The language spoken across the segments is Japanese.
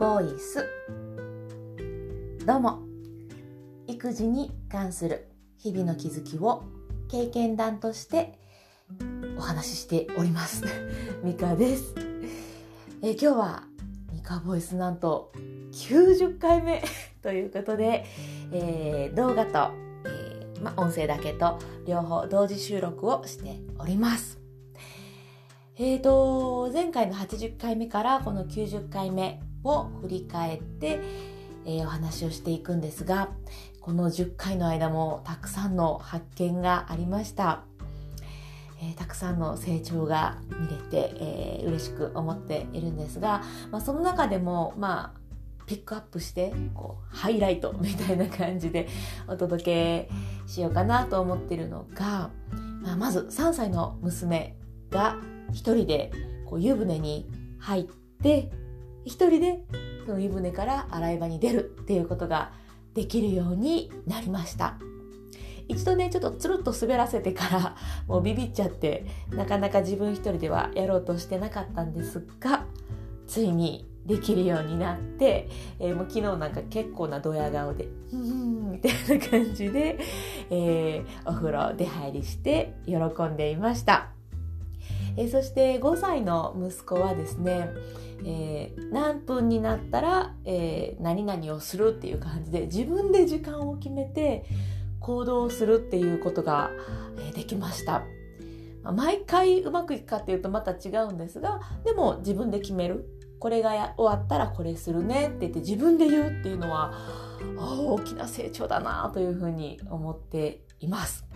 ボイス。どうも。育児に関する日々の気づきを経験談としてお話ししております。ミカです。え今日はミカボイスなんと90回目 ということで、えー、動画と、えー、ま、音声だけと両方同時収録をしております。えーと、前回の80回目からこの90回目を振り返って、えー、お話をしていくんですが、この10回の間もたくさんの発見がありました。えー、たくさんの成長が見れて、えー、嬉しく思っているんですが、まあ、その中でも、まあ、ピックアップしてこうハイライトみたいな感じでお届けしようかなと思ってるのが、まあ、まず3歳の娘が一人でこう湯船に入って一人でその湯船から洗い場に出るっていうことができるようになりました一度ねちょっとつるっと滑らせてから もうビビっちゃってなかなか自分一人ではやろうとしてなかったんですがついにできるようになって、えー、もう昨日なんか結構なドヤ顔で「うん」みたいな感じで、えー、お風呂出入りして喜んでいました。え、そして5歳の息子はですね、えー、何分になったら、えー、何々をするっていう感じで自分で時間を決めて行動するっていうことが、えできました。毎回うまくいくかっていうとまた違うんですがでも自分で決めるこれが終わったらこれするねって言って自分で言うっていうのは大きな成長だなというふうに思っています。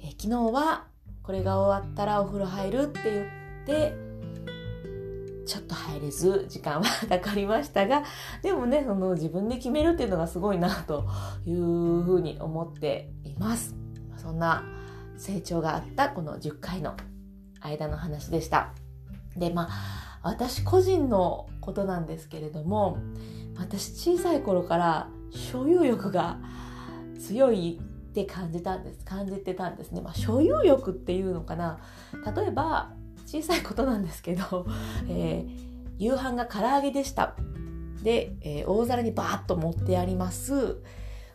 え昨日はこれが終わったらお風呂入るって言ってちょっと入れず時間は かかりましたがでもねその自分で決めるっていうのがすごいなというふうに思っています。そんな成長があったこの10回の間の話でした。でまあ私個人のことなんですけれども私小さい頃から所有欲が強いって感じたんです感じてたんですね、まあ、所有欲っていうのかな。例えば小さいことなんですけど、えー、夕飯が唐揚げでした。で、えー、大皿にバーッと盛ってあります。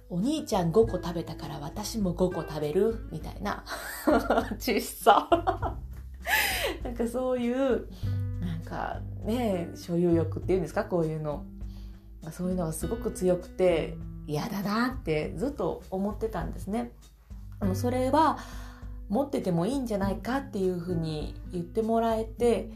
お兄ちゃん5個食べたから私も5個食べる。みたいな。小さ。なんかそういうなんかね所有欲っていうんですか？こういうの。そういうのがすごく強くて嫌だなってずっと思ってたんですね。でもそれは持っててもいいんじゃないかっていうふうに言ってもらえて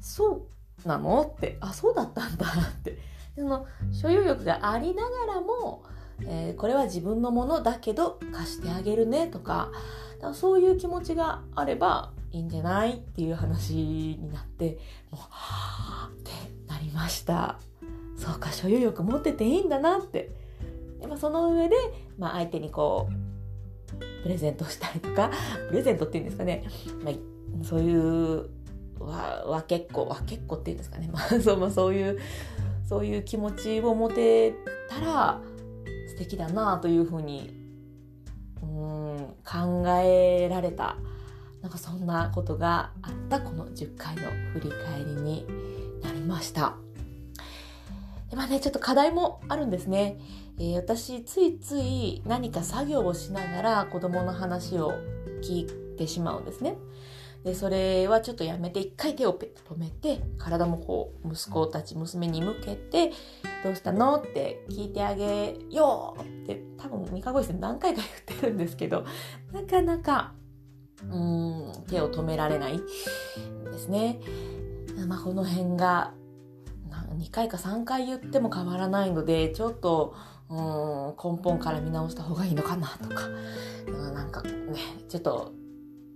そうなのってあそうだったんだって。その所有欲がありながらも、えー、これは自分のものだけど貸してあげるねとかかそういう気持ちがあればいいんじゃないっていう話になってもうはあってなりました。そうか所有欲持ってていいんだなってで、まあ、その上で、まあ、相手にこうプレゼントしたりとかプレゼントっていうんですかね、まあ、そういうわ分けっこ分けっこっていうんですかね、まあ そうまあ、そういうそういう気持ちを持てたら素敵だなというふうにうん考えられたなんかそんなことがあったこの10回の振り返りになりました。でまあね、ちょっと課題もあるんですね。えー、私ついつい何か作業をしながら子供の話を聞いてしまうんですね。でそれはちょっとやめて一回手をペッと止めて体もこう息子たち娘に向けて「どうしたの?」って聞いてあげようって多分三日越しで何回か言ってるんですけどなかなかうん手を止められないですね。まあ、この辺が2回か3回言っても変わらないのでちょっとうん根本から見直した方がいいのかなとか、うん、なんかねちょっと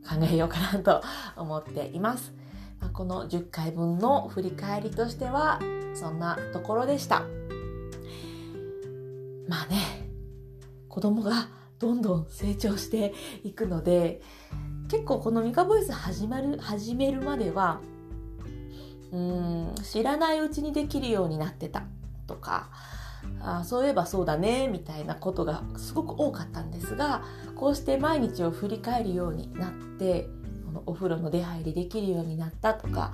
考えようかなと思っています。まあ、この10回分の振り返りとしてはそんなところでした。まあね子供がどんどん成長していくので結構このミカボイス始まる始めるまではうん知らないうちにできるようになってたとかあそういえばそうだねみたいなことがすごく多かったんですがこうして毎日を振り返るようになってこのお風呂の出入りできるようになったとか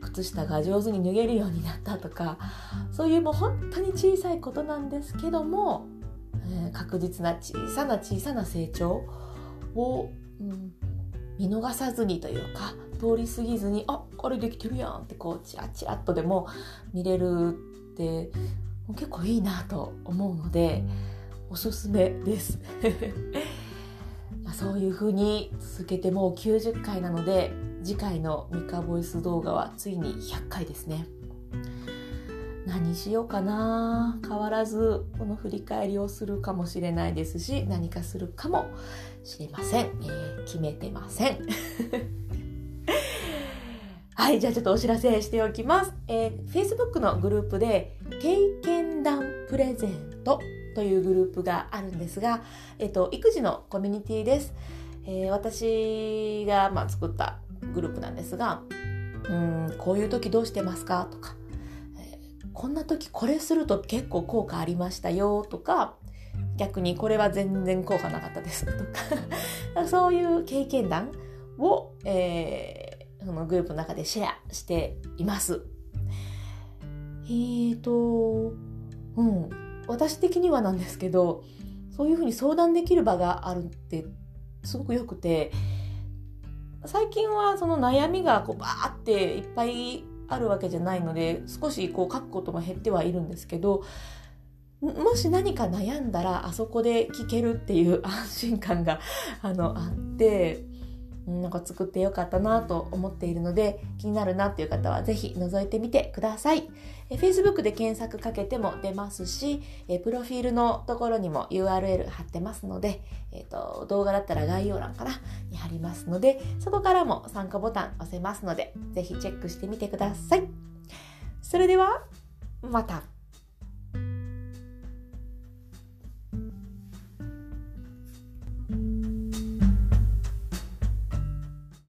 靴下が上手に脱げるようになったとかそういうもう本当に小さいことなんですけども、えー、確実な小さな小さな成長を、うん、見逃さずにというか通り過ぎずにあこれできてるやんってこうチラチラっとでも見れるって結構いいなと思うのでおすすめです。まそういう風に続けてもう90回なので次回のミカボイス動画はついに100回ですね。何しようかな。変わらずこの振り返りをするかもしれないですし何かするかもしれません、えー、決めてません。はいじゃあちょっとお知らせしておきます、えー、Facebook のグループで経験談プレゼントというグループがあるんですが、えっと、育児のコミュニティです。えー、私が、まあ、作ったグループなんですが、うん、こういう時どうしてますかとか、え、こんな時これすると結構効果ありましたよとか、逆にこれは全然効果なかったですとか そういう経験談を、えー、そのグループの中でシェアしています。えーと、うん、私的にはなんですけどそういうふうに相談できる場があるってすごくよくて最近はその悩みがこうバーっていっぱいあるわけじゃないので少しこう書くことも減ってはいるんですけどもし何か悩んだらあそこで聞けるっていう安心感があのあってなんか作ってよかったなと思っているので気になるなっていう方はぜひ覗いてみてください。え Facebook で検索かけても出ますしえプロフィールのところにも URL 貼ってますので、えーと、動画だったら概要欄からに貼りますのでそこからも参加ボタン押せますのでぜひチェックしてみてください。それではまた